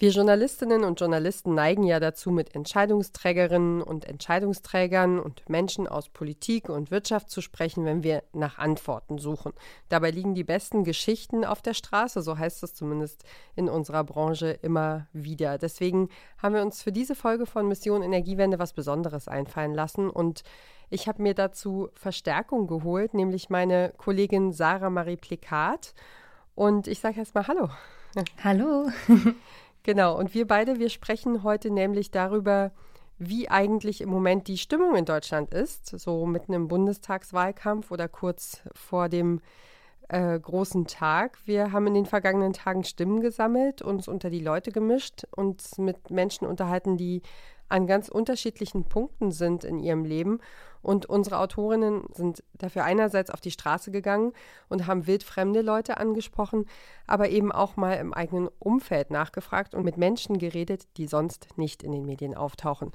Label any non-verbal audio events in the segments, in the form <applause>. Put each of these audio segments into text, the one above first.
Wir Journalistinnen und Journalisten neigen ja dazu, mit Entscheidungsträgerinnen und Entscheidungsträgern und Menschen aus Politik und Wirtschaft zu sprechen, wenn wir nach Antworten suchen. Dabei liegen die besten Geschichten auf der Straße, so heißt es zumindest in unserer Branche immer wieder. Deswegen haben wir uns für diese Folge von Mission Energiewende was Besonderes einfallen lassen und ich habe mir dazu Verstärkung geholt, nämlich meine Kollegin Sarah Marie Plikat. Und ich sage erst mal Hallo. Hallo. <laughs> Genau, und wir beide, wir sprechen heute nämlich darüber, wie eigentlich im Moment die Stimmung in Deutschland ist, so mitten im Bundestagswahlkampf oder kurz vor dem äh, großen Tag. Wir haben in den vergangenen Tagen Stimmen gesammelt, uns unter die Leute gemischt, uns mit Menschen unterhalten, die an ganz unterschiedlichen Punkten sind in ihrem Leben. Und unsere Autorinnen sind dafür einerseits auf die Straße gegangen und haben wildfremde Leute angesprochen, aber eben auch mal im eigenen Umfeld nachgefragt und mit Menschen geredet, die sonst nicht in den Medien auftauchen.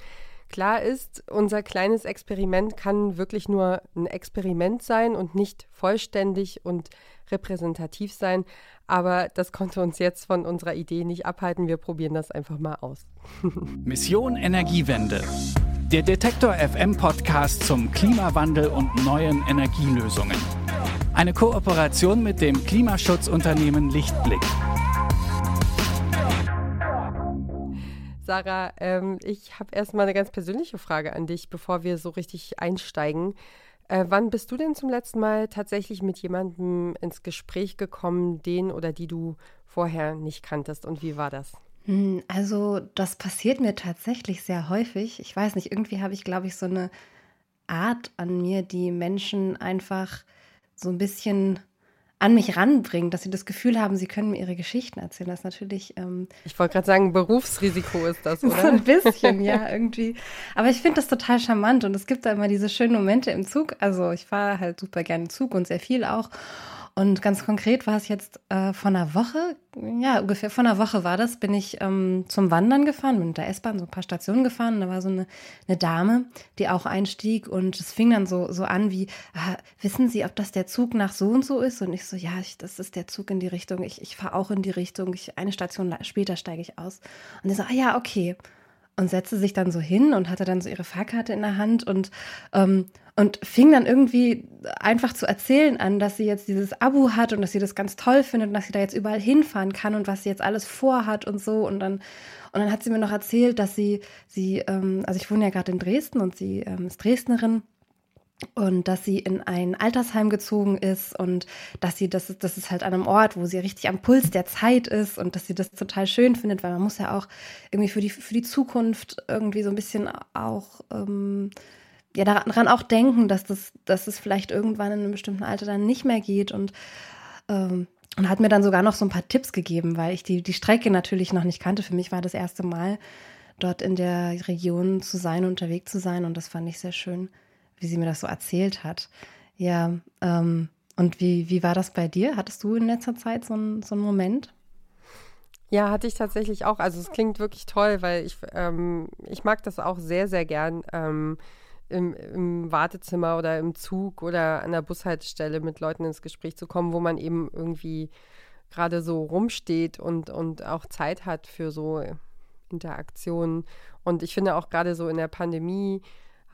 Klar ist, unser kleines Experiment kann wirklich nur ein Experiment sein und nicht vollständig und repräsentativ sein. Aber das konnte uns jetzt von unserer Idee nicht abhalten. Wir probieren das einfach mal aus. <laughs> Mission Energiewende. Der Detektor FM Podcast zum Klimawandel und neuen Energielösungen. Eine Kooperation mit dem Klimaschutzunternehmen Lichtblick. Sarah, ähm, ich habe erstmal eine ganz persönliche Frage an dich, bevor wir so richtig einsteigen. Äh, wann bist du denn zum letzten Mal tatsächlich mit jemandem ins Gespräch gekommen, den oder die du vorher nicht kanntest? Und wie war das? Hm, also das passiert mir tatsächlich sehr häufig. Ich weiß nicht, irgendwie habe ich, glaube ich, so eine Art an mir, die Menschen einfach so ein bisschen an mich ranbringt, dass sie das Gefühl haben, sie können mir ihre Geschichten erzählen. Das ist natürlich. Ähm, ich wollte gerade sagen, Berufsrisiko ist das, <laughs> oder? so ein bisschen, ja, irgendwie. Aber ich finde das total charmant und es gibt da immer diese schönen Momente im Zug. Also ich fahre halt super gerne Zug und sehr viel auch. Und ganz konkret war es jetzt äh, vor einer Woche, ja, ungefähr vor einer Woche war das, bin ich ähm, zum Wandern gefahren, bin mit der S-Bahn so ein paar Stationen gefahren und da war so eine, eine Dame, die auch einstieg und es fing dann so, so an wie, ah, wissen Sie, ob das der Zug nach so und so ist? Und ich so, ja, ich, das ist der Zug in die Richtung, ich, ich fahre auch in die Richtung, ich, eine Station später steige ich aus. Und er so, ah ja, okay und setzte sich dann so hin und hatte dann so ihre Fahrkarte in der Hand und, ähm, und fing dann irgendwie einfach zu erzählen an, dass sie jetzt dieses Abo hat und dass sie das ganz toll findet und dass sie da jetzt überall hinfahren kann und was sie jetzt alles vorhat und so. Und dann, und dann hat sie mir noch erzählt, dass sie, sie, ähm, also ich wohne ja gerade in Dresden und sie ähm, ist Dresdnerin und dass sie in ein Altersheim gezogen ist und dass sie, das ist, das ist halt an einem Ort, wo sie richtig am Puls der Zeit ist und dass sie das total schön findet, weil man muss ja auch irgendwie für die, für die Zukunft irgendwie so ein bisschen auch, ähm, ja, daran auch denken, dass das, dass es vielleicht irgendwann in einem bestimmten Alter dann nicht mehr geht. Und, ähm, und hat mir dann sogar noch so ein paar Tipps gegeben, weil ich die, die Strecke natürlich noch nicht kannte. Für mich war das erste Mal, dort in der Region zu sein, unterwegs zu sein. Und das fand ich sehr schön wie sie mir das so erzählt hat. Ja, ähm, und wie, wie war das bei dir? Hattest du in letzter Zeit so, ein, so einen Moment? Ja, hatte ich tatsächlich auch. Also es klingt wirklich toll, weil ich, ähm, ich mag das auch sehr, sehr gern, ähm, im, im, Wartezimmer oder im Zug oder an der Bushaltestelle mit Leuten ins Gespräch zu kommen, wo man eben irgendwie gerade so rumsteht und, und auch Zeit hat für so Interaktionen. Und ich finde auch gerade so in der Pandemie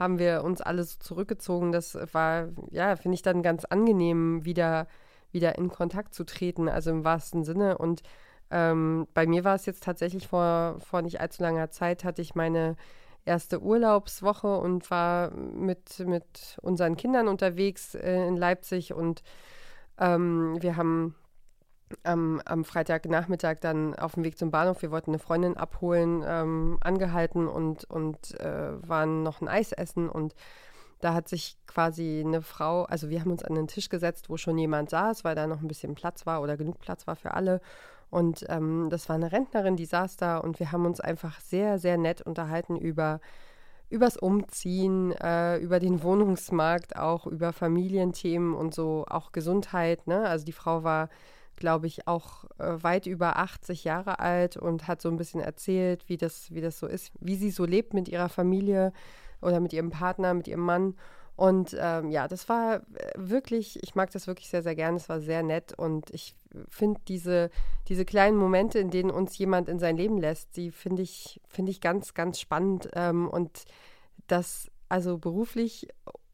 haben wir uns alles zurückgezogen. Das war, ja, finde ich dann ganz angenehm, wieder, wieder in Kontakt zu treten, also im wahrsten Sinne. Und ähm, bei mir war es jetzt tatsächlich vor, vor nicht allzu langer Zeit, hatte ich meine erste Urlaubswoche und war mit, mit unseren Kindern unterwegs äh, in Leipzig und ähm, wir haben am, am Freitagnachmittag dann auf dem Weg zum Bahnhof, wir wollten eine Freundin abholen, ähm, angehalten und, und äh, waren noch ein Eis essen und da hat sich quasi eine Frau, also wir haben uns an den Tisch gesetzt, wo schon jemand saß, weil da noch ein bisschen Platz war oder genug Platz war für alle. Und ähm, das war eine Rentnerin, die saß da und wir haben uns einfach sehr, sehr nett unterhalten über übers Umziehen, äh, über den Wohnungsmarkt, auch über Familienthemen und so, auch Gesundheit. Ne? Also die Frau war glaube ich, auch äh, weit über 80 Jahre alt und hat so ein bisschen erzählt, wie das, wie das so ist, wie sie so lebt mit ihrer Familie oder mit ihrem Partner, mit ihrem Mann. Und ähm, ja, das war wirklich, ich mag das wirklich sehr, sehr gerne. Es war sehr nett und ich finde diese, diese kleinen Momente, in denen uns jemand in sein Leben lässt, die finde ich, finde ich ganz, ganz spannend. Ähm, und das, also beruflich,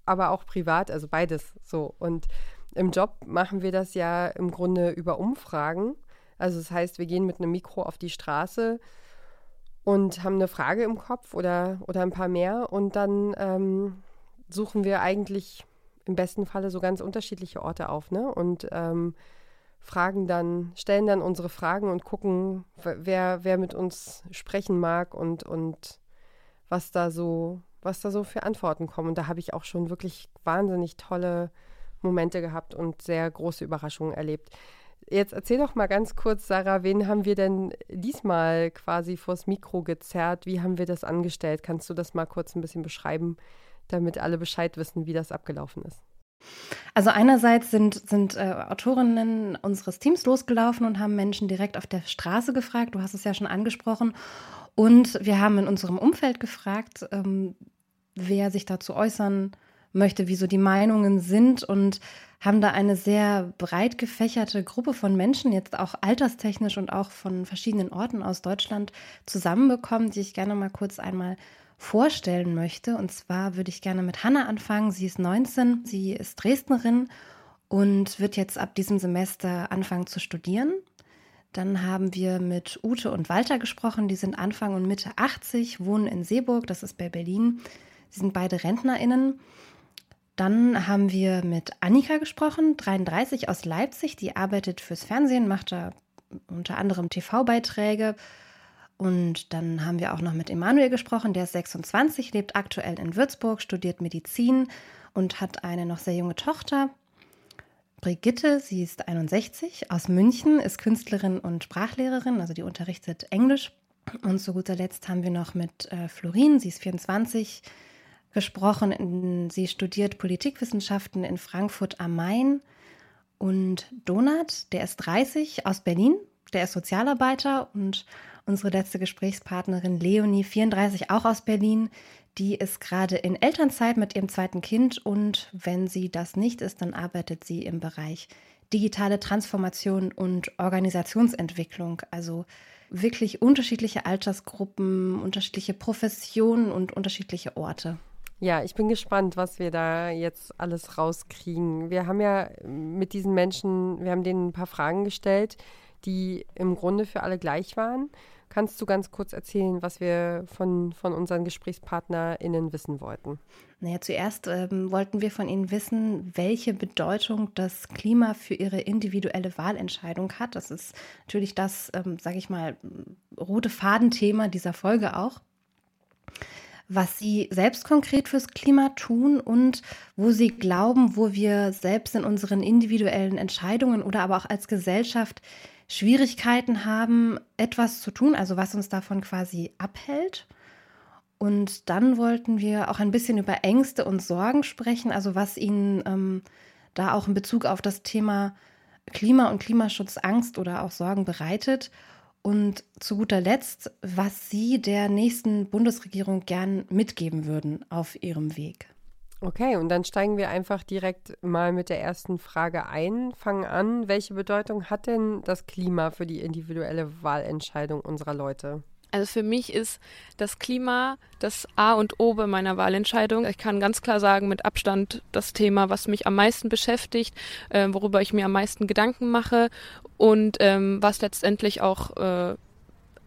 aber auch privat, also beides so. Und im Job machen wir das ja im Grunde über Umfragen. Also das heißt, wir gehen mit einem Mikro auf die Straße und haben eine Frage im Kopf oder, oder ein paar mehr und dann ähm, suchen wir eigentlich im besten Falle so ganz unterschiedliche Orte auf, ne? Und ähm, fragen dann, stellen dann unsere Fragen und gucken, wer, wer mit uns sprechen mag und, und was da so, was da so für Antworten kommen. Und da habe ich auch schon wirklich wahnsinnig tolle Momente gehabt und sehr große Überraschungen erlebt. Jetzt erzähl doch mal ganz kurz, Sarah, wen haben wir denn diesmal quasi vors Mikro gezerrt? Wie haben wir das angestellt? Kannst du das mal kurz ein bisschen beschreiben, damit alle Bescheid wissen, wie das abgelaufen ist. Also einerseits sind, sind äh, Autorinnen unseres Teams losgelaufen und haben Menschen direkt auf der Straße gefragt. Du hast es ja schon angesprochen. Und wir haben in unserem Umfeld gefragt, ähm, wer sich dazu äußern möchte, wieso die Meinungen sind und haben da eine sehr breit gefächerte Gruppe von Menschen, jetzt auch alterstechnisch und auch von verschiedenen Orten aus Deutschland zusammenbekommen, die ich gerne mal kurz einmal vorstellen möchte. Und zwar würde ich gerne mit Hanna anfangen. Sie ist 19, sie ist Dresdnerin und wird jetzt ab diesem Semester anfangen zu studieren. Dann haben wir mit Ute und Walter gesprochen. Die sind Anfang und Mitte 80, wohnen in Seeburg, das ist bei Berlin. Sie sind beide RentnerInnen. Dann haben wir mit Annika gesprochen, 33 aus Leipzig. Die arbeitet fürs Fernsehen, macht da unter anderem TV-Beiträge und dann haben wir auch noch mit Emanuel gesprochen, der ist 26, lebt aktuell in Würzburg, studiert Medizin und hat eine noch sehr junge Tochter. Brigitte, sie ist 61, aus München, ist Künstlerin und Sprachlehrerin, also die unterrichtet Englisch. Und zu guter Letzt haben wir noch mit äh, Florin, sie ist 24, gesprochen. Sie studiert Politikwissenschaften in Frankfurt am Main. Und Donat, der ist 30, aus Berlin, der ist Sozialarbeiter und unsere letzte Gesprächspartnerin Leonie, 34, auch aus Berlin. Die ist gerade in Elternzeit mit ihrem zweiten Kind und wenn sie das nicht ist, dann arbeitet sie im Bereich digitale Transformation und Organisationsentwicklung. Also wirklich unterschiedliche Altersgruppen, unterschiedliche Professionen und unterschiedliche Orte. Ja, ich bin gespannt, was wir da jetzt alles rauskriegen. Wir haben ja mit diesen Menschen, wir haben denen ein paar Fragen gestellt, die im Grunde für alle gleich waren. Kannst du ganz kurz erzählen, was wir von, von unseren GesprächspartnerInnen wissen wollten? Naja, zuerst ähm, wollten wir von Ihnen wissen, welche Bedeutung das Klima für Ihre individuelle Wahlentscheidung hat. Das ist natürlich das, ähm, sage ich mal, rote Fadenthema dieser Folge auch was Sie selbst konkret fürs Klima tun und wo Sie glauben, wo wir selbst in unseren individuellen Entscheidungen oder aber auch als Gesellschaft Schwierigkeiten haben, etwas zu tun, also was uns davon quasi abhält. Und dann wollten wir auch ein bisschen über Ängste und Sorgen sprechen, also was Ihnen ähm, da auch in Bezug auf das Thema Klima und Klimaschutz Angst oder auch Sorgen bereitet. Und zu guter Letzt, was Sie der nächsten Bundesregierung gern mitgeben würden auf Ihrem Weg. Okay, und dann steigen wir einfach direkt mal mit der ersten Frage ein, fangen an. Welche Bedeutung hat denn das Klima für die individuelle Wahlentscheidung unserer Leute? Also für mich ist das Klima das A und O bei meiner Wahlentscheidung. Ich kann ganz klar sagen, mit Abstand das Thema, was mich am meisten beschäftigt, äh, worüber ich mir am meisten Gedanken mache und ähm, was letztendlich auch äh,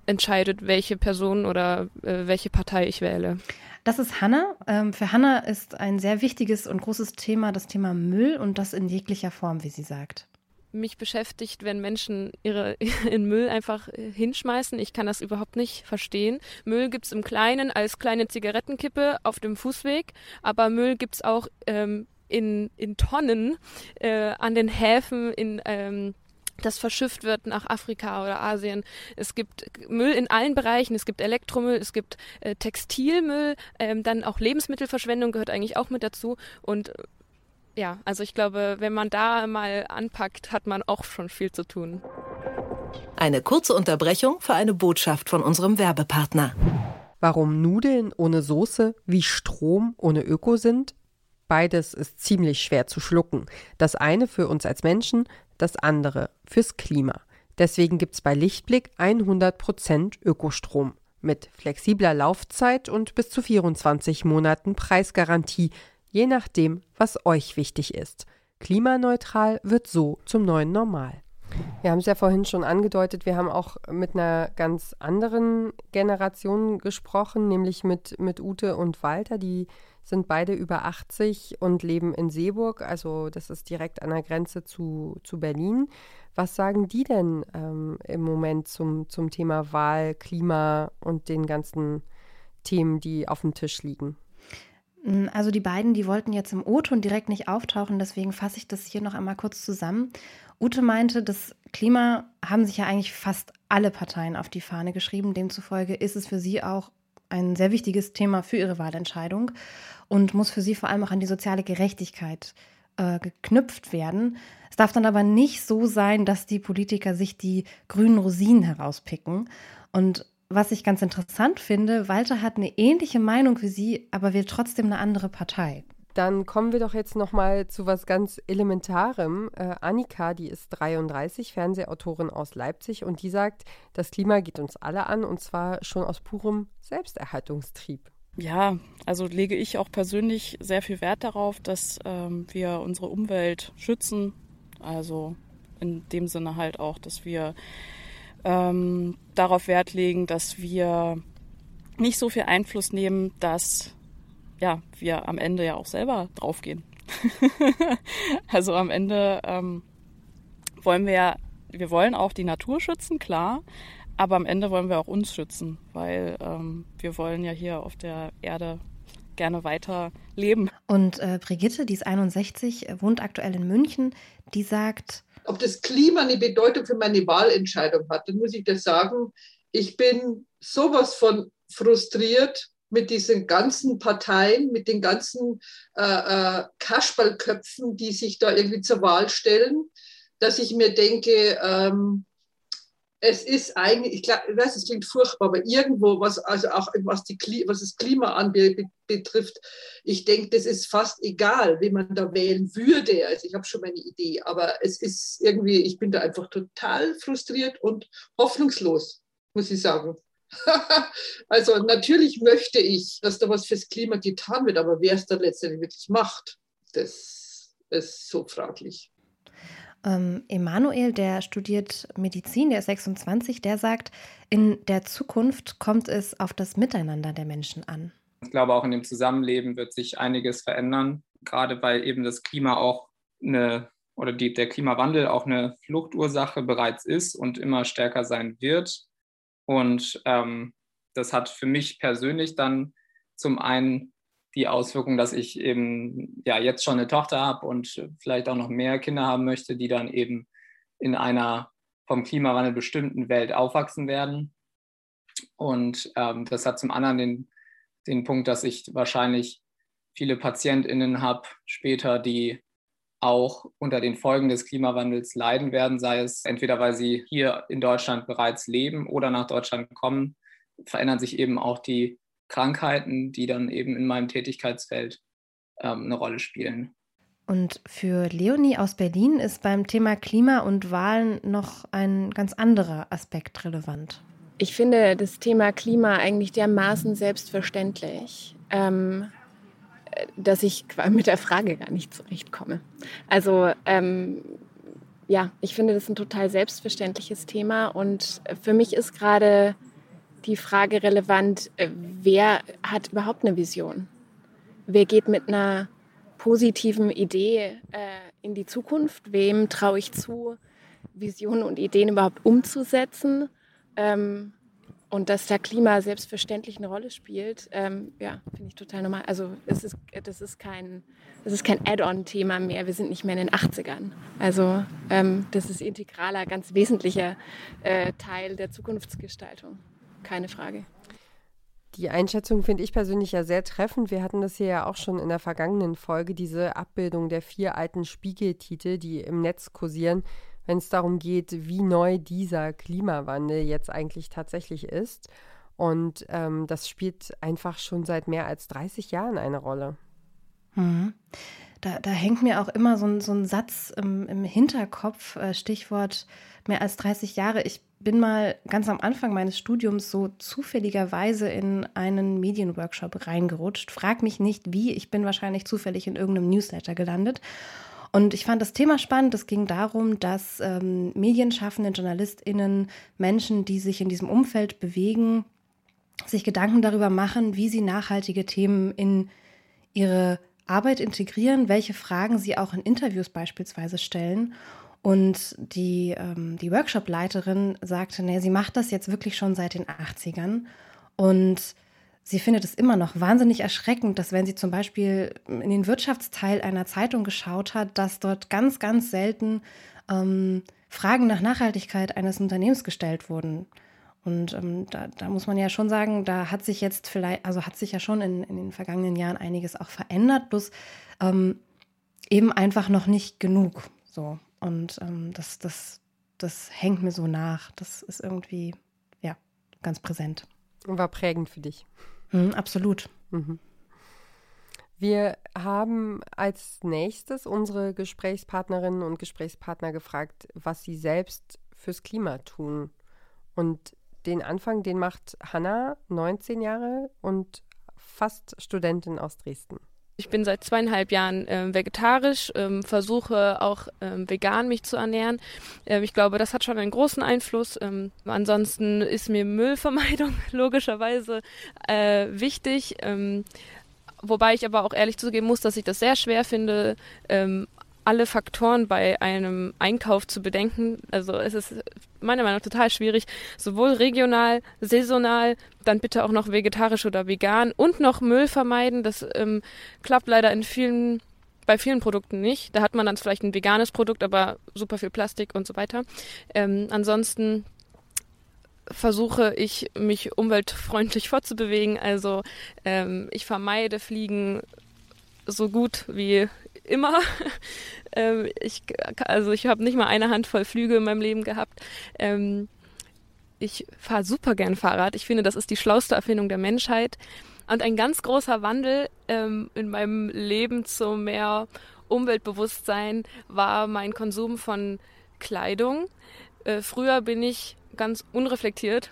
entscheidet, welche Person oder äh, welche Partei ich wähle. Das ist Hanna. Ähm, für Hanna ist ein sehr wichtiges und großes Thema das Thema Müll und das in jeglicher Form, wie sie sagt mich beschäftigt, wenn Menschen ihre <laughs> in Müll einfach hinschmeißen. Ich kann das überhaupt nicht verstehen. Müll gibt es im Kleinen als kleine Zigarettenkippe auf dem Fußweg, aber Müll gibt es auch ähm, in, in Tonnen äh, an den Häfen, in ähm, das verschifft wird nach Afrika oder Asien. Es gibt Müll in allen Bereichen. Es gibt Elektromüll, es gibt äh, Textilmüll, ähm, dann auch Lebensmittelverschwendung gehört eigentlich auch mit dazu. Und ja, also ich glaube, wenn man da mal anpackt, hat man auch schon viel zu tun. Eine kurze Unterbrechung für eine Botschaft von unserem Werbepartner. Warum Nudeln ohne Soße wie Strom ohne Öko sind? Beides ist ziemlich schwer zu schlucken. Das eine für uns als Menschen, das andere fürs Klima. Deswegen gibt es bei Lichtblick 100% Ökostrom mit flexibler Laufzeit und bis zu 24 Monaten Preisgarantie, je nachdem, was euch wichtig ist. Klimaneutral wird so zum neuen Normal. Wir haben es ja vorhin schon angedeutet, wir haben auch mit einer ganz anderen Generation gesprochen, nämlich mit, mit Ute und Walter, die sind beide über 80 und leben in Seeburg, also das ist direkt an der Grenze zu, zu Berlin. Was sagen die denn ähm, im Moment zum, zum Thema Wahl, Klima und den ganzen Themen, die auf dem Tisch liegen? Mm, also die beiden, die wollten jetzt im O-Ton direkt nicht auftauchen, deswegen fasse ich das hier noch einmal kurz zusammen. Ute meinte, das Klima haben sich ja eigentlich fast alle Parteien auf die Fahne geschrieben. Demzufolge ist es für sie auch ein sehr wichtiges Thema für ihre Wahlentscheidung und muss für sie vor allem auch an die soziale Gerechtigkeit äh, geknüpft werden. Es darf dann aber nicht so sein, dass die Politiker sich die grünen Rosinen herauspicken. Und was ich ganz interessant finde, Walter hat eine ähnliche Meinung wie sie, aber will trotzdem eine andere Partei. Dann kommen wir doch jetzt noch mal zu was ganz Elementarem. Äh, Annika, die ist 33, Fernsehautorin aus Leipzig und die sagt, das Klima geht uns alle an und zwar schon aus purem Selbsterhaltungstrieb. Ja, also lege ich auch persönlich sehr viel Wert darauf, dass ähm, wir unsere Umwelt schützen. Also in dem Sinne halt auch, dass wir ähm, darauf Wert legen, dass wir nicht so viel Einfluss nehmen, dass ja, wir am Ende ja auch selber draufgehen. <laughs> also am Ende ähm, wollen wir ja, wir wollen auch die Natur schützen, klar, aber am Ende wollen wir auch uns schützen, weil ähm, wir wollen ja hier auf der Erde gerne weiter leben. Und äh, Brigitte, die ist 61, wohnt aktuell in München, die sagt, ob das Klima eine Bedeutung für meine Wahlentscheidung hat, dann muss ich das sagen, ich bin sowas von frustriert mit diesen ganzen Parteien, mit den ganzen äh, äh, Kasperlköpfen, die sich da irgendwie zur Wahl stellen, dass ich mir denke, ähm, es ist eigentlich, ich, glaub, ich weiß, es klingt furchtbar, aber irgendwo, was also auch was, die, was das Klima anbetrifft, ich denke, das ist fast egal, wie man da wählen würde. Also ich habe schon meine Idee, aber es ist irgendwie, ich bin da einfach total frustriert und hoffnungslos, muss ich sagen. <laughs> also natürlich möchte ich, dass da was fürs Klima getan wird, aber wer es dann letztendlich wirklich macht, das ist so fraglich. Ähm, Emanuel, der studiert Medizin, der ist 26, der sagt, in der Zukunft kommt es auf das Miteinander der Menschen an. Ich glaube, auch in dem Zusammenleben wird sich einiges verändern, gerade weil eben das Klima auch eine oder die, der Klimawandel auch eine Fluchtursache bereits ist und immer stärker sein wird. Und ähm, das hat für mich persönlich dann zum einen die Auswirkung, dass ich eben ja jetzt schon eine Tochter habe und vielleicht auch noch mehr Kinder haben möchte, die dann eben in einer vom Klimawandel bestimmten Welt aufwachsen werden. Und ähm, das hat zum anderen den, den Punkt, dass ich wahrscheinlich viele PatientInnen habe später, die auch unter den Folgen des Klimawandels leiden werden, sei es entweder, weil sie hier in Deutschland bereits leben oder nach Deutschland kommen, verändern sich eben auch die Krankheiten, die dann eben in meinem Tätigkeitsfeld ähm, eine Rolle spielen. Und für Leonie aus Berlin ist beim Thema Klima und Wahlen noch ein ganz anderer Aspekt relevant. Ich finde das Thema Klima eigentlich dermaßen selbstverständlich, ähm, dass ich mit der Frage gar nicht zurechtkomme. Also ähm, ja, ich finde das ein total selbstverständliches Thema und für mich ist gerade die Frage relevant, äh, wer hat überhaupt eine Vision? Wer geht mit einer positiven Idee äh, in die Zukunft? Wem traue ich zu, Visionen und Ideen überhaupt umzusetzen? Ähm, und dass da Klima selbstverständlich eine Rolle spielt, ähm, ja, finde ich total normal. Also es ist, das ist kein, kein Add-on-Thema mehr. Wir sind nicht mehr in den 80ern. Also ähm, das ist integraler, ganz wesentlicher äh, Teil der Zukunftsgestaltung keine Frage. Die Einschätzung finde ich persönlich ja sehr treffend. Wir hatten das hier ja auch schon in der vergangenen Folge, diese Abbildung der vier alten Spiegeltitel, die im Netz kursieren, wenn es darum geht, wie neu dieser Klimawandel jetzt eigentlich tatsächlich ist. Und ähm, das spielt einfach schon seit mehr als 30 Jahren eine Rolle. Mhm. Da, da, hängt mir auch immer so ein, so ein Satz im, im Hinterkopf, äh, Stichwort mehr als 30 Jahre. Ich bin mal ganz am Anfang meines Studiums so zufälligerweise in einen Medienworkshop reingerutscht. Frag mich nicht wie, ich bin wahrscheinlich zufällig in irgendeinem Newsletter gelandet. Und ich fand das Thema spannend. Es ging darum, dass ähm, Medienschaffende, JournalistInnen, Menschen, die sich in diesem Umfeld bewegen, sich Gedanken darüber machen, wie sie nachhaltige Themen in ihre Arbeit integrieren, welche Fragen sie auch in Interviews beispielsweise stellen. Und die, ähm, die Workshop-Leiterin sagte, nee, sie macht das jetzt wirklich schon seit den 80ern. Und sie findet es immer noch wahnsinnig erschreckend, dass wenn sie zum Beispiel in den Wirtschaftsteil einer Zeitung geschaut hat, dass dort ganz, ganz selten ähm, Fragen nach Nachhaltigkeit eines Unternehmens gestellt wurden. Und ähm, da, da, muss man ja schon sagen, da hat sich jetzt vielleicht, also hat sich ja schon in, in den vergangenen Jahren einiges auch verändert, bloß ähm, eben einfach noch nicht genug. So. Und ähm, das, das, das hängt mir so nach. Das ist irgendwie, ja, ganz präsent. Und war prägend für dich. Mhm, absolut. Mhm. Wir haben als nächstes unsere Gesprächspartnerinnen und Gesprächspartner gefragt, was sie selbst fürs Klima tun. Und den Anfang, den macht Hanna, 19 Jahre und fast Studentin aus Dresden. Ich bin seit zweieinhalb Jahren äh, vegetarisch, ähm, versuche auch ähm, vegan mich zu ernähren. Äh, ich glaube, das hat schon einen großen Einfluss. Ähm, ansonsten ist mir Müllvermeidung <laughs> logischerweise äh, wichtig. Ähm, wobei ich aber auch ehrlich zugeben muss, dass ich das sehr schwer finde, ähm, alle Faktoren bei einem Einkauf zu bedenken. Also es ist meiner Meinung nach total schwierig, sowohl regional, saisonal, dann bitte auch noch vegetarisch oder vegan und noch Müll vermeiden. Das ähm, klappt leider in vielen bei vielen Produkten nicht. Da hat man dann vielleicht ein veganes Produkt, aber super viel Plastik und so weiter. Ähm, ansonsten versuche ich, mich umweltfreundlich fortzubewegen. Also ähm, ich vermeide Fliegen so gut wie immer. <laughs> ähm, ich, also ich habe nicht mal eine Handvoll Flüge in meinem Leben gehabt. Ähm, ich fahre super gern Fahrrad. Ich finde, das ist die schlauste Erfindung der Menschheit. Und ein ganz großer Wandel ähm, in meinem Leben zu mehr Umweltbewusstsein war mein Konsum von Kleidung. Äh, früher bin ich ganz unreflektiert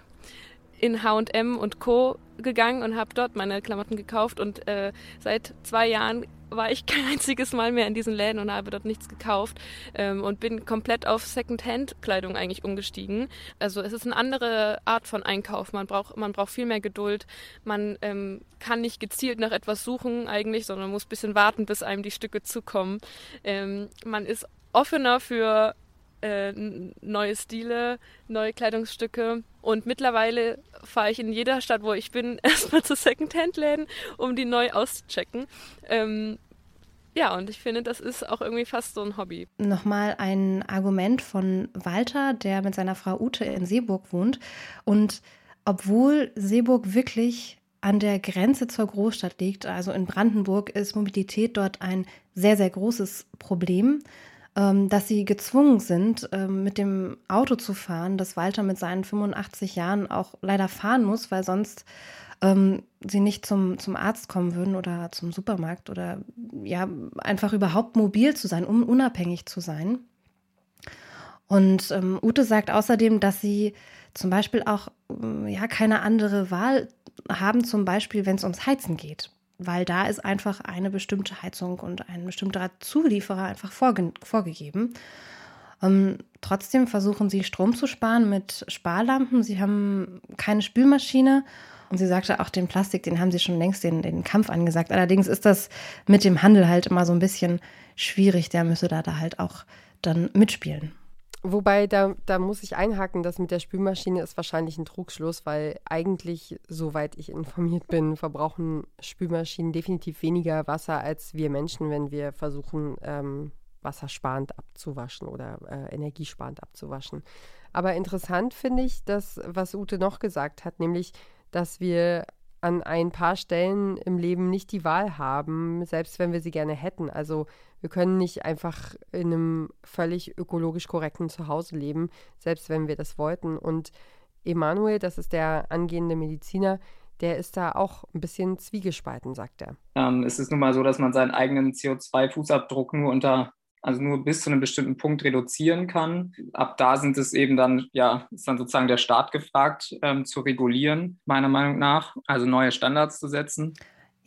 in H&M und Co gegangen und habe dort meine Klamotten gekauft und äh, seit zwei Jahren war ich <laughs> kein einziges Mal mehr in diesen Läden und habe dort nichts gekauft ähm, und bin komplett auf Secondhand-Kleidung eigentlich umgestiegen. Also es ist eine andere Art von Einkauf. Man braucht, man braucht viel mehr Geduld. Man ähm, kann nicht gezielt nach etwas suchen eigentlich, sondern muss ein bisschen warten, bis einem die Stücke zukommen. Ähm, man ist offener für äh, neue Stile, neue Kleidungsstücke. Und mittlerweile fahre ich in jeder Stadt, wo ich bin, <laughs> erstmal zu Secondhand-Läden, um die neu auszuchecken. Ähm, ja, und ich finde, das ist auch irgendwie fast so ein Hobby. Nochmal ein Argument von Walter, der mit seiner Frau Ute in Seeburg wohnt. Und obwohl Seeburg wirklich an der Grenze zur Großstadt liegt, also in Brandenburg, ist Mobilität dort ein sehr, sehr großes Problem. Ähm, dass sie gezwungen sind, ähm, mit dem Auto zu fahren, dass Walter mit seinen 85 Jahren auch leider fahren muss, weil sonst ähm, sie nicht zum, zum Arzt kommen würden oder zum Supermarkt oder ja, einfach überhaupt mobil zu sein, um unabhängig zu sein. Und ähm, Ute sagt außerdem, dass sie zum Beispiel auch ja keine andere Wahl haben, zum Beispiel, wenn es ums Heizen geht weil da ist einfach eine bestimmte Heizung und ein bestimmter Zulieferer einfach vorge vorgegeben. Ähm, trotzdem versuchen sie Strom zu sparen mit Sparlampen. Sie haben keine Spülmaschine und sie sagte auch den Plastik, den haben sie schon längst den, den Kampf angesagt. Allerdings ist das mit dem Handel halt immer so ein bisschen schwierig. Der müsse da, da halt auch dann mitspielen. Wobei, da, da muss ich einhaken, das mit der Spülmaschine ist wahrscheinlich ein Trugschluss, weil eigentlich, soweit ich informiert bin, verbrauchen Spülmaschinen definitiv weniger Wasser als wir Menschen, wenn wir versuchen, ähm, wassersparend abzuwaschen oder äh, energiesparend abzuwaschen. Aber interessant finde ich das, was Ute noch gesagt hat, nämlich, dass wir an ein paar Stellen im Leben nicht die Wahl haben, selbst wenn wir sie gerne hätten. Also wir können nicht einfach in einem völlig ökologisch korrekten Zuhause leben, selbst wenn wir das wollten. Und Emanuel, das ist der angehende Mediziner, der ist da auch ein bisschen zwiegespalten, sagt er. Ähm, es ist nun mal so, dass man seinen eigenen CO2-Fußabdruck nur unter also nur bis zu einem bestimmten Punkt reduzieren kann. Ab da sind es eben dann, ja, ist dann sozusagen der Staat gefragt, ähm, zu regulieren, meiner Meinung nach, also neue Standards zu setzen.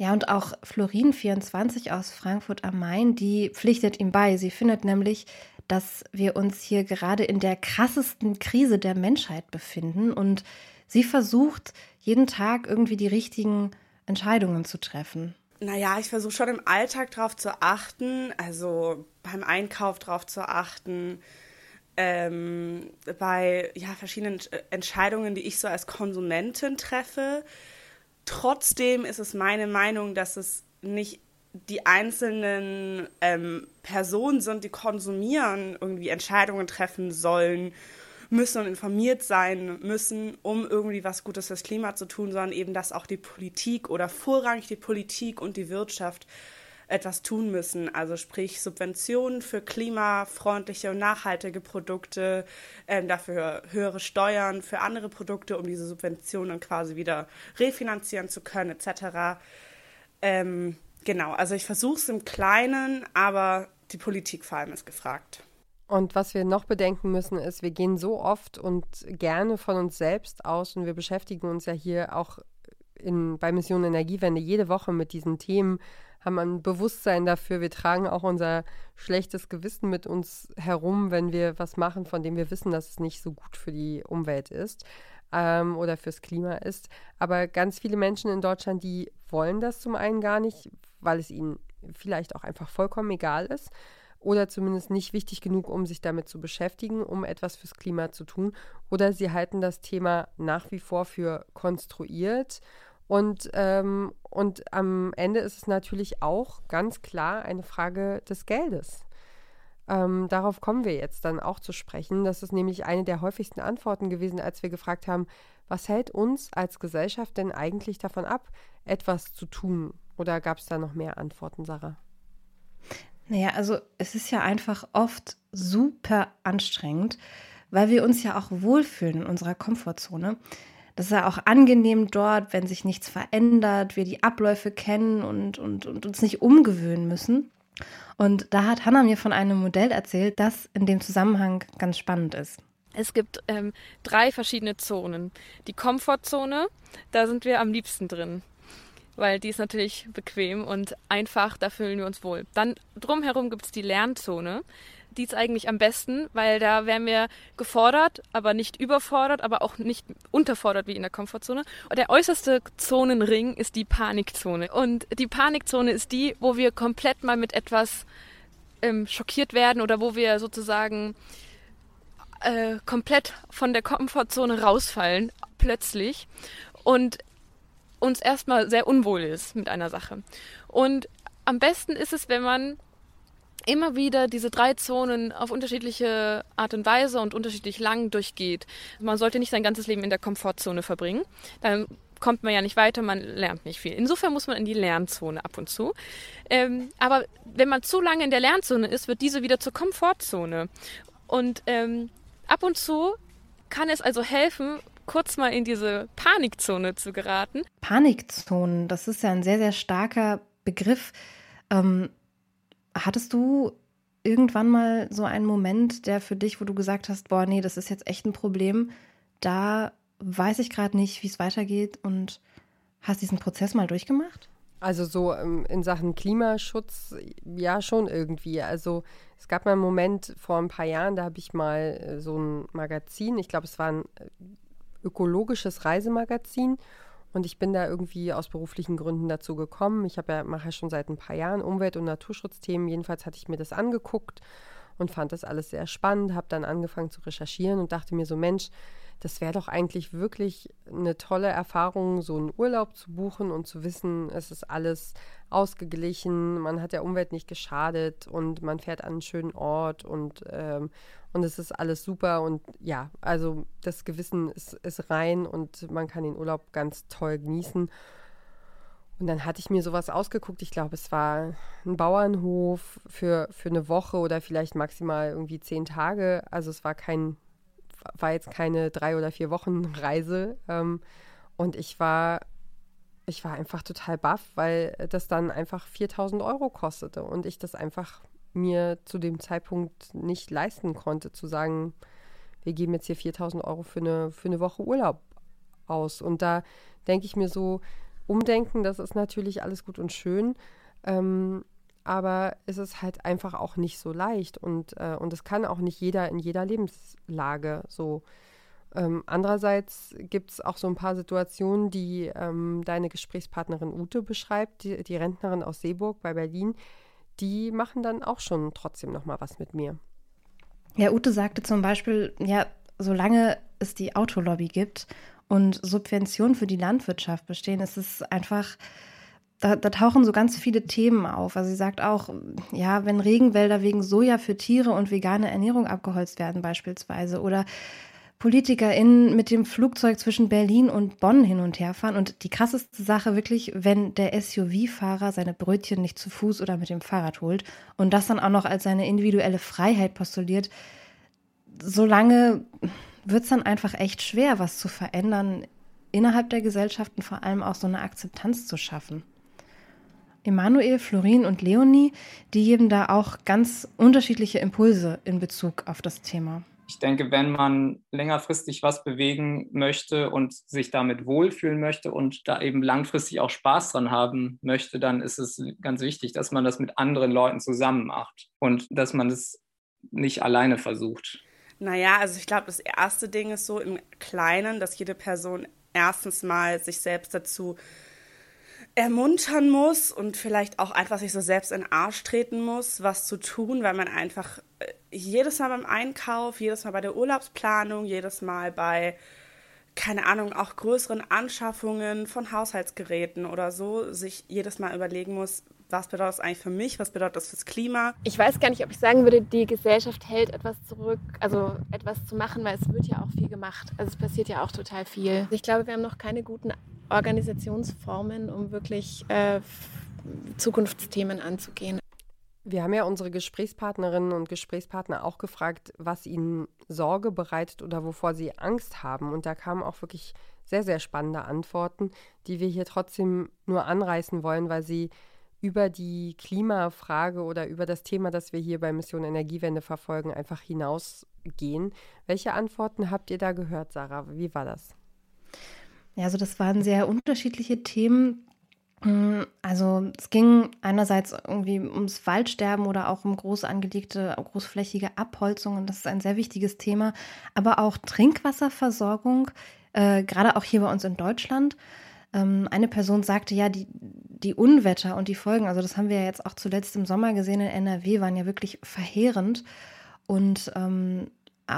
Ja, und auch Florin24 aus Frankfurt am Main, die pflichtet ihm bei. Sie findet nämlich, dass wir uns hier gerade in der krassesten Krise der Menschheit befinden und sie versucht, jeden Tag irgendwie die richtigen Entscheidungen zu treffen. Naja, ich versuche schon im Alltag darauf zu achten, also beim Einkauf darauf zu achten, ähm, bei ja, verschiedenen Entscheidungen, die ich so als Konsumentin treffe. Trotzdem ist es meine Meinung, dass es nicht die einzelnen ähm, Personen sind, die konsumieren, irgendwie Entscheidungen treffen sollen müssen und informiert sein müssen, um irgendwie was Gutes fürs Klima zu tun, sondern eben, dass auch die Politik oder vorrangig die Politik und die Wirtschaft etwas tun müssen. Also sprich Subventionen für klimafreundliche und nachhaltige Produkte, ähm, dafür höhere Steuern für andere Produkte, um diese Subventionen quasi wieder refinanzieren zu können, etc. Ähm, genau, also ich versuche es im Kleinen, aber die Politik vor allem ist gefragt. Und was wir noch bedenken müssen, ist, wir gehen so oft und gerne von uns selbst aus und wir beschäftigen uns ja hier auch in, bei Mission Energiewende jede Woche mit diesen Themen, haben ein Bewusstsein dafür. Wir tragen auch unser schlechtes Gewissen mit uns herum, wenn wir was machen, von dem wir wissen, dass es nicht so gut für die Umwelt ist ähm, oder fürs Klima ist. Aber ganz viele Menschen in Deutschland, die wollen das zum einen gar nicht, weil es ihnen vielleicht auch einfach vollkommen egal ist oder zumindest nicht wichtig genug, um sich damit zu beschäftigen, um etwas fürs Klima zu tun. Oder sie halten das Thema nach wie vor für konstruiert. Und, ähm, und am Ende ist es natürlich auch ganz klar eine Frage des Geldes. Ähm, darauf kommen wir jetzt dann auch zu sprechen. Das ist nämlich eine der häufigsten Antworten gewesen, als wir gefragt haben, was hält uns als Gesellschaft denn eigentlich davon ab, etwas zu tun? Oder gab es da noch mehr Antworten, Sarah? Naja, also es ist ja einfach oft super anstrengend, weil wir uns ja auch wohlfühlen in unserer Komfortzone. Das ist ja auch angenehm dort, wenn sich nichts verändert, wir die Abläufe kennen und, und, und uns nicht umgewöhnen müssen. Und da hat Hannah mir von einem Modell erzählt, das in dem Zusammenhang ganz spannend ist. Es gibt ähm, drei verschiedene Zonen. Die Komfortzone, da sind wir am liebsten drin weil die ist natürlich bequem und einfach, da fühlen wir uns wohl. Dann drumherum gibt es die Lernzone. Die ist eigentlich am besten, weil da wären wir gefordert, aber nicht überfordert, aber auch nicht unterfordert wie in der Komfortzone. Und der äußerste Zonenring ist die Panikzone. Und die Panikzone ist die, wo wir komplett mal mit etwas ähm, schockiert werden oder wo wir sozusagen äh, komplett von der Komfortzone rausfallen, plötzlich. Und uns erstmal sehr unwohl ist mit einer Sache. Und am besten ist es, wenn man immer wieder diese drei Zonen auf unterschiedliche Art und Weise und unterschiedlich lang durchgeht. Man sollte nicht sein ganzes Leben in der Komfortzone verbringen. Dann kommt man ja nicht weiter, man lernt nicht viel. Insofern muss man in die Lernzone ab und zu. Ähm, aber wenn man zu lange in der Lernzone ist, wird diese wieder zur Komfortzone. Und ähm, ab und zu kann es also helfen, kurz mal in diese Panikzone zu geraten. Panikzonen, das ist ja ein sehr, sehr starker Begriff. Ähm, hattest du irgendwann mal so einen Moment, der für dich, wo du gesagt hast, boah, nee, das ist jetzt echt ein Problem, da weiß ich gerade nicht, wie es weitergeht und hast diesen Prozess mal durchgemacht? Also so ähm, in Sachen Klimaschutz, ja schon irgendwie. Also es gab mal einen Moment vor ein paar Jahren, da habe ich mal äh, so ein Magazin, ich glaube es war ein äh, ökologisches Reisemagazin. Und ich bin da irgendwie aus beruflichen Gründen dazu gekommen. Ich ja, mache ja schon seit ein paar Jahren Umwelt- und Naturschutzthemen. Jedenfalls hatte ich mir das angeguckt und fand das alles sehr spannend, habe dann angefangen zu recherchieren und dachte mir so, Mensch, das wäre doch eigentlich wirklich eine tolle Erfahrung, so einen Urlaub zu buchen und zu wissen, es ist alles ausgeglichen, man hat der Umwelt nicht geschadet und man fährt an einen schönen Ort und, ähm, und es ist alles super und ja, also das Gewissen ist, ist rein und man kann den Urlaub ganz toll genießen. Und dann hatte ich mir sowas ausgeguckt. Ich glaube, es war ein Bauernhof für, für eine Woche oder vielleicht maximal irgendwie zehn Tage. Also es war kein war jetzt keine drei oder vier Wochen Reise. Ähm, und ich war ich war einfach total baff, weil das dann einfach 4000 Euro kostete und ich das einfach mir zu dem Zeitpunkt nicht leisten konnte, zu sagen, wir geben jetzt hier 4000 Euro für eine, für eine Woche Urlaub aus. Und da denke ich mir so, umdenken, das ist natürlich alles gut und schön. Ähm, aber es ist halt einfach auch nicht so leicht und äh, und es kann auch nicht jeder in jeder Lebenslage so. Ähm, andererseits gibt es auch so ein paar Situationen, die ähm, deine Gesprächspartnerin Ute beschreibt, die, die Rentnerin aus Seeburg bei Berlin, die machen dann auch schon trotzdem noch mal was mit mir. Ja, Ute sagte zum Beispiel, ja, solange es die Autolobby gibt und Subventionen für die Landwirtschaft bestehen, ist es einfach da, da, tauchen so ganz viele Themen auf. Also sie sagt auch, ja, wenn Regenwälder wegen Soja für Tiere und vegane Ernährung abgeholzt werden beispielsweise oder PolitikerInnen mit dem Flugzeug zwischen Berlin und Bonn hin und her fahren. Und die krasseste Sache wirklich, wenn der SUV-Fahrer seine Brötchen nicht zu Fuß oder mit dem Fahrrad holt und das dann auch noch als seine individuelle Freiheit postuliert, solange wird es dann einfach echt schwer, was zu verändern innerhalb der Gesellschaft und vor allem auch so eine Akzeptanz zu schaffen. Emanuel, Florin und Leonie, die geben da auch ganz unterschiedliche Impulse in Bezug auf das Thema. Ich denke, wenn man längerfristig was bewegen möchte und sich damit wohlfühlen möchte und da eben langfristig auch Spaß dran haben möchte, dann ist es ganz wichtig, dass man das mit anderen Leuten zusammen macht und dass man es nicht alleine versucht. Naja, also ich glaube, das erste Ding ist so im Kleinen, dass jede Person erstens mal sich selbst dazu ermuntern muss und vielleicht auch einfach sich so selbst in den Arsch treten muss, was zu tun, weil man einfach äh, jedes Mal beim Einkauf, jedes Mal bei der Urlaubsplanung, jedes Mal bei, keine Ahnung, auch größeren Anschaffungen von Haushaltsgeräten oder so, sich jedes Mal überlegen muss, was bedeutet das eigentlich für mich, was bedeutet das fürs Klima. Ich weiß gar nicht, ob ich sagen würde, die Gesellschaft hält etwas zurück, also etwas zu machen, weil es wird ja auch viel gemacht. Also es passiert ja auch total viel. Ich glaube, wir haben noch keine guten Organisationsformen, um wirklich äh, Zukunftsthemen anzugehen. Wir haben ja unsere Gesprächspartnerinnen und Gesprächspartner auch gefragt, was ihnen Sorge bereitet oder wovor sie Angst haben. Und da kamen auch wirklich sehr, sehr spannende Antworten, die wir hier trotzdem nur anreißen wollen, weil sie über die Klimafrage oder über das Thema, das wir hier bei Mission Energiewende verfolgen, einfach hinausgehen. Welche Antworten habt ihr da gehört, Sarah? Wie war das? Ja, also das waren sehr unterschiedliche Themen. Mm, also es ging einerseits irgendwie ums Waldsterben oder auch um groß angelegte, großflächige Abholzungen. Das ist ein sehr wichtiges Thema. Aber auch Trinkwasserversorgung, äh, gerade auch hier bei uns in Deutschland. Ähm, eine Person sagte, ja, die, die Unwetter und die Folgen, also das haben wir ja jetzt auch zuletzt im Sommer gesehen in NRW, waren ja wirklich verheerend. Und ähm,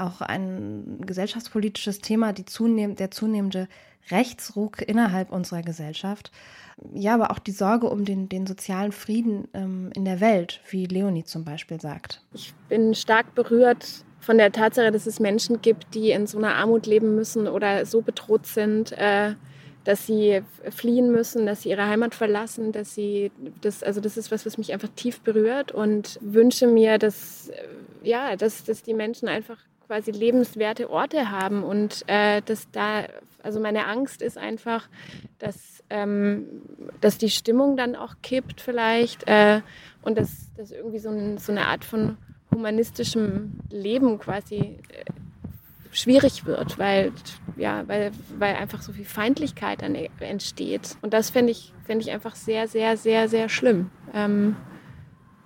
auch ein gesellschaftspolitisches Thema, die zunehm der zunehmende Rechtsruck innerhalb unserer Gesellschaft. Ja, aber auch die Sorge um den, den sozialen Frieden ähm, in der Welt, wie Leonie zum Beispiel sagt. Ich bin stark berührt von der Tatsache, dass es Menschen gibt, die in so einer Armut leben müssen oder so bedroht sind, äh, dass sie fliehen müssen, dass sie ihre Heimat verlassen, dass sie das, also das ist was, was mich einfach tief berührt und wünsche mir, dass ja, dass, dass die Menschen einfach quasi lebenswerte Orte haben und äh, dass da, also meine Angst ist einfach, dass, ähm, dass die Stimmung dann auch kippt vielleicht äh, und dass, dass irgendwie so, ein, so, eine Art von humanistischem Leben quasi äh, schwierig wird, weil, ja, weil, weil einfach so viel Feindlichkeit dann entsteht. Und das fände ich, fänd ich einfach sehr, sehr, sehr, sehr schlimm. Ähm,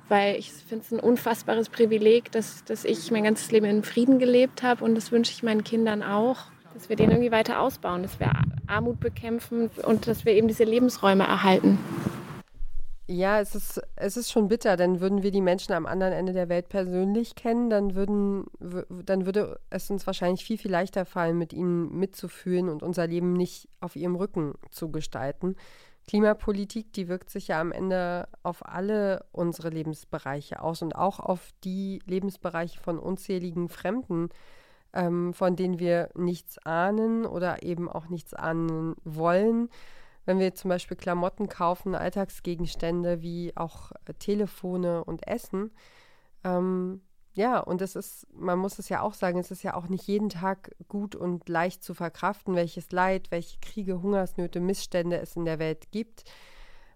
weil ich finde es ein unfassbares Privileg, dass, dass ich mein ganzes Leben in Frieden gelebt habe und das wünsche ich meinen Kindern auch, dass wir den irgendwie weiter ausbauen, dass wir Armut bekämpfen und dass wir eben diese Lebensräume erhalten. Ja, es ist, es ist schon bitter, denn würden wir die Menschen am anderen Ende der Welt persönlich kennen, dann, würden, dann würde es uns wahrscheinlich viel, viel leichter fallen, mit ihnen mitzufühlen und unser Leben nicht auf ihrem Rücken zu gestalten. Klimapolitik, die wirkt sich ja am Ende auf alle unsere Lebensbereiche aus und auch auf die Lebensbereiche von unzähligen Fremden, ähm, von denen wir nichts ahnen oder eben auch nichts ahnen wollen. Wenn wir zum Beispiel Klamotten kaufen, Alltagsgegenstände wie auch äh, Telefone und Essen, ähm, ja, und es ist, man muss es ja auch sagen, es ist ja auch nicht jeden Tag gut und leicht zu verkraften, welches Leid, welche Kriege, Hungersnöte, Missstände es in der Welt gibt.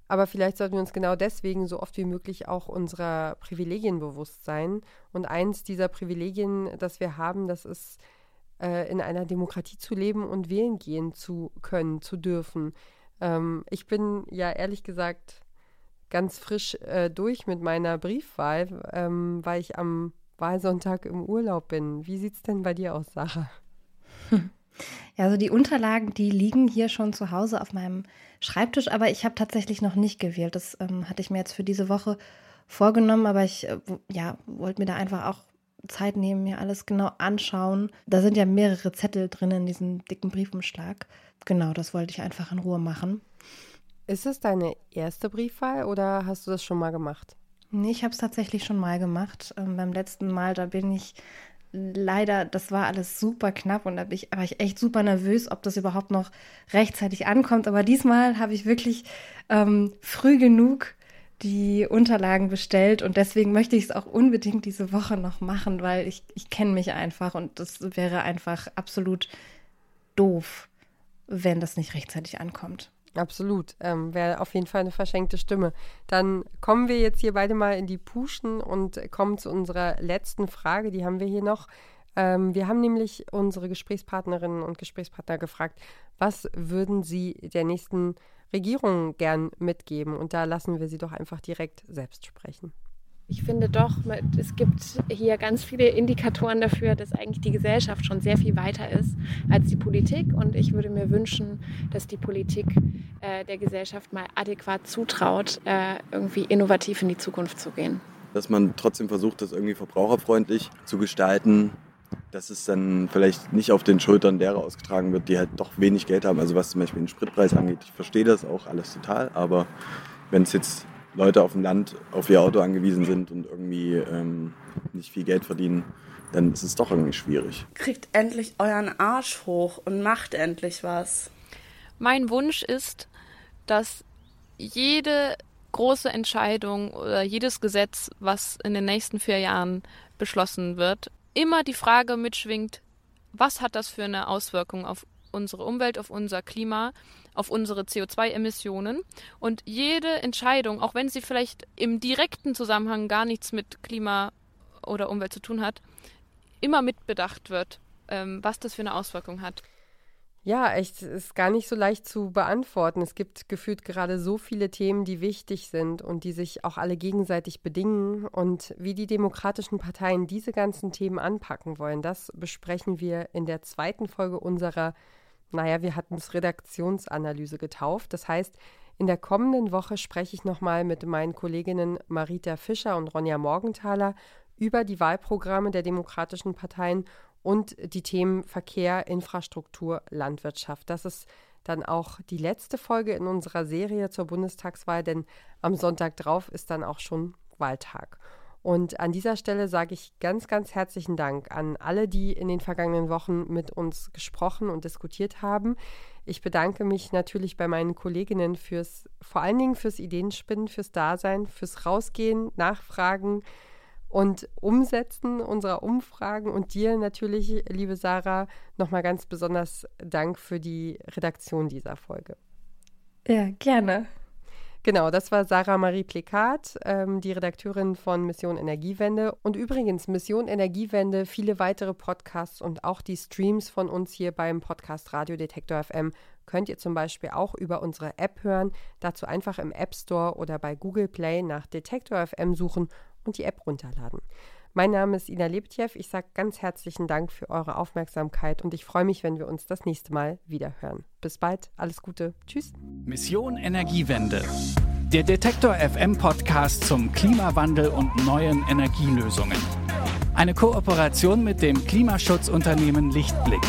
Aber vielleicht sollten wir uns genau deswegen so oft wie möglich auch unserer Privilegien bewusst sein. Und eins dieser Privilegien, das wir haben, das ist, äh, in einer Demokratie zu leben und wählen gehen zu können, zu dürfen. Ähm, ich bin ja ehrlich gesagt ganz frisch äh, durch mit meiner Briefwahl, ähm, weil ich am Wahlsonntag im Urlaub bin. Wie sieht es denn bei dir aus, Sarah? <laughs> Ja, also die Unterlagen, die liegen hier schon zu Hause auf meinem Schreibtisch, aber ich habe tatsächlich noch nicht gewählt. Das ähm, hatte ich mir jetzt für diese Woche vorgenommen, aber ich äh, ja, wollte mir da einfach auch Zeit nehmen, mir alles genau anschauen. Da sind ja mehrere Zettel drin in diesem dicken Briefumschlag. Genau, das wollte ich einfach in Ruhe machen. Ist es deine erste Briefwahl oder hast du das schon mal gemacht? Nee, ich habe es tatsächlich schon mal gemacht. Ähm, beim letzten Mal, da bin ich leider, das war alles super knapp und da bin ich, war ich echt super nervös, ob das überhaupt noch rechtzeitig ankommt. Aber diesmal habe ich wirklich ähm, früh genug die Unterlagen bestellt und deswegen möchte ich es auch unbedingt diese Woche noch machen, weil ich, ich kenne mich einfach und das wäre einfach absolut doof, wenn das nicht rechtzeitig ankommt. Absolut. Ähm, Wäre auf jeden Fall eine verschenkte Stimme. Dann kommen wir jetzt hier beide mal in die Puschen und kommen zu unserer letzten Frage. Die haben wir hier noch. Ähm, wir haben nämlich unsere Gesprächspartnerinnen und Gesprächspartner gefragt, was würden sie der nächsten Regierung gern mitgeben? Und da lassen wir sie doch einfach direkt selbst sprechen. Ich finde doch, es gibt hier ganz viele Indikatoren dafür, dass eigentlich die Gesellschaft schon sehr viel weiter ist als die Politik. Und ich würde mir wünschen, dass die Politik äh, der Gesellschaft mal adäquat zutraut, äh, irgendwie innovativ in die Zukunft zu gehen. Dass man trotzdem versucht, das irgendwie verbraucherfreundlich zu gestalten, dass es dann vielleicht nicht auf den Schultern derer ausgetragen wird, die halt doch wenig Geld haben. Also was zum Beispiel den Spritpreis angeht, ich verstehe das auch alles total, aber wenn es jetzt Leute auf dem Land auf ihr Auto angewiesen sind und irgendwie ähm, nicht viel Geld verdienen, dann ist es doch irgendwie schwierig. Kriegt endlich euren Arsch hoch und macht endlich was. Mein Wunsch ist, dass jede große Entscheidung oder jedes Gesetz, was in den nächsten vier Jahren beschlossen wird, immer die Frage mitschwingt, was hat das für eine Auswirkung auf unsere Umwelt, auf unser Klima, auf unsere CO2-Emissionen. Und jede Entscheidung, auch wenn sie vielleicht im direkten Zusammenhang gar nichts mit Klima oder Umwelt zu tun hat, immer mitbedacht wird, ähm, was das für eine Auswirkung hat. Ja, echt, ist gar nicht so leicht zu beantworten. Es gibt gefühlt gerade so viele Themen, die wichtig sind und die sich auch alle gegenseitig bedingen. Und wie die demokratischen Parteien diese ganzen Themen anpacken wollen, das besprechen wir in der zweiten Folge unserer naja, wir hatten es Redaktionsanalyse getauft. Das heißt, in der kommenden Woche spreche ich nochmal mit meinen Kolleginnen Marita Fischer und Ronja Morgenthaler über die Wahlprogramme der demokratischen Parteien und die Themen Verkehr, Infrastruktur, Landwirtschaft. Das ist dann auch die letzte Folge in unserer Serie zur Bundestagswahl, denn am Sonntag drauf ist dann auch schon Wahltag. Und an dieser Stelle sage ich ganz, ganz herzlichen Dank an alle, die in den vergangenen Wochen mit uns gesprochen und diskutiert haben. Ich bedanke mich natürlich bei meinen Kolleginnen fürs, vor allen Dingen fürs Ideenspinnen, fürs Dasein, fürs Rausgehen, Nachfragen und Umsetzen unserer Umfragen und dir natürlich, liebe Sarah, nochmal ganz besonders Dank für die Redaktion dieser Folge. Ja, gerne. Genau, das war Sarah Marie Plekat, ähm, die Redakteurin von Mission Energiewende. Und übrigens, Mission Energiewende, viele weitere Podcasts und auch die Streams von uns hier beim Podcast Radio Detektor FM könnt ihr zum Beispiel auch über unsere App hören. Dazu einfach im App Store oder bei Google Play nach Detektor FM suchen und die App runterladen. Mein Name ist Ina Lebtjew. Ich sage ganz herzlichen Dank für eure Aufmerksamkeit und ich freue mich, wenn wir uns das nächste Mal wieder hören. Bis bald, alles Gute, tschüss. Mission Energiewende. Der Detektor FM Podcast zum Klimawandel und neuen Energielösungen. Eine Kooperation mit dem Klimaschutzunternehmen Lichtblick.